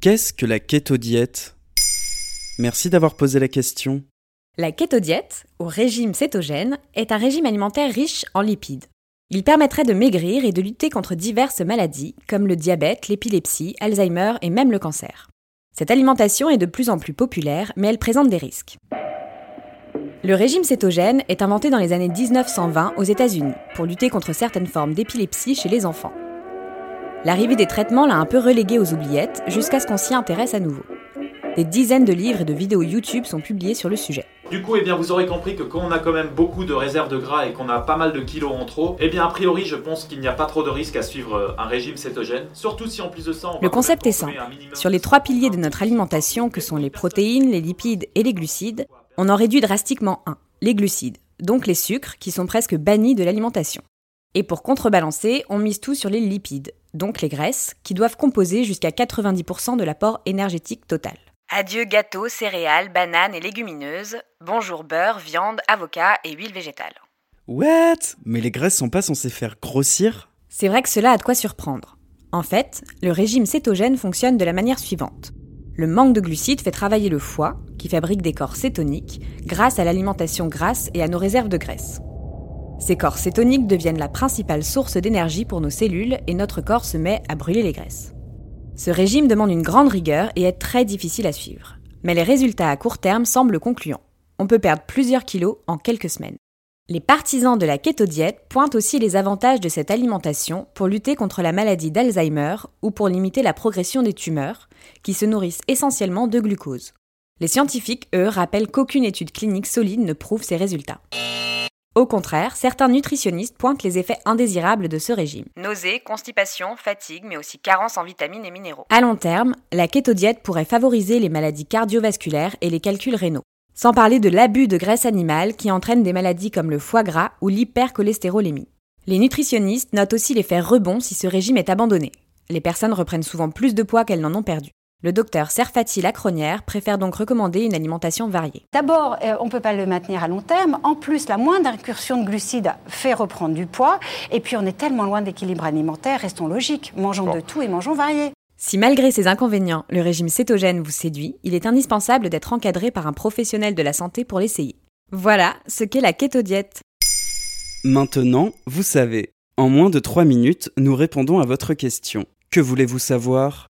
Qu'est-ce que la kétodiète? Merci d'avoir posé la question. La kétodiète, ou régime cétogène, est un régime alimentaire riche en lipides. Il permettrait de maigrir et de lutter contre diverses maladies comme le diabète, l'épilepsie, Alzheimer et même le cancer. Cette alimentation est de plus en plus populaire, mais elle présente des risques. Le régime cétogène est inventé dans les années 1920 aux États-Unis pour lutter contre certaines formes d'épilepsie chez les enfants. L'arrivée des traitements l'a un peu relégué aux oubliettes jusqu'à ce qu'on s'y intéresse à nouveau. Des dizaines de livres et de vidéos YouTube sont publiés sur le sujet. Du coup, eh bien, vous aurez compris que quand on a quand même beaucoup de réserves de gras et qu'on a pas mal de kilos en trop, eh bien, a priori, je pense qu'il n'y a pas trop de risque à suivre euh, un régime cétogène. Surtout si en plus de ça, on Le concept est simple. Sur les trois piliers de notre alimentation, que sont les protéines, les lipides et les glucides, on en réduit drastiquement un, les glucides, donc les sucres qui sont presque bannis de l'alimentation. Et pour contrebalancer, on mise tout sur les lipides, donc les graisses, qui doivent composer jusqu'à 90% de l'apport énergétique total. Adieu gâteaux, céréales, bananes et légumineuses. Bonjour beurre, viande, avocat et huile végétale. What? Mais les graisses sont pas censées faire grossir? C'est vrai que cela a de quoi surprendre. En fait, le régime cétogène fonctionne de la manière suivante. Le manque de glucides fait travailler le foie, qui fabrique des corps cétoniques, grâce à l'alimentation grasse et à nos réserves de graisse. Ces corps cétoniques deviennent la principale source d'énergie pour nos cellules et notre corps se met à brûler les graisses. Ce régime demande une grande rigueur et est très difficile à suivre. Mais les résultats à court terme semblent concluants. On peut perdre plusieurs kilos en quelques semaines. Les partisans de la kétodiète pointent aussi les avantages de cette alimentation pour lutter contre la maladie d'Alzheimer ou pour limiter la progression des tumeurs, qui se nourrissent essentiellement de glucose. Les scientifiques, eux, rappellent qu'aucune étude clinique solide ne prouve ces résultats. Au contraire, certains nutritionnistes pointent les effets indésirables de ce régime. Nausées, constipation, fatigue, mais aussi carence en vitamines et minéraux. À long terme, la kétodiète pourrait favoriser les maladies cardiovasculaires et les calculs rénaux. Sans parler de l'abus de graisse animale qui entraîne des maladies comme le foie gras ou l'hypercholestérolémie. Les nutritionnistes notent aussi l'effet rebond si ce régime est abandonné. Les personnes reprennent souvent plus de poids qu'elles n'en ont perdu. Le docteur Serfati Lacronière préfère donc recommander une alimentation variée. D'abord, euh, on ne peut pas le maintenir à long terme. En plus, la moindre incursion de glucides fait reprendre du poids. Et puis, on est tellement loin d'équilibre alimentaire, restons logiques. Mangeons de tout et mangeons varié. Si malgré ces inconvénients, le régime cétogène vous séduit, il est indispensable d'être encadré par un professionnel de la santé pour l'essayer. Voilà ce qu'est la kétodiète. Maintenant, vous savez. En moins de 3 minutes, nous répondons à votre question. Que voulez-vous savoir?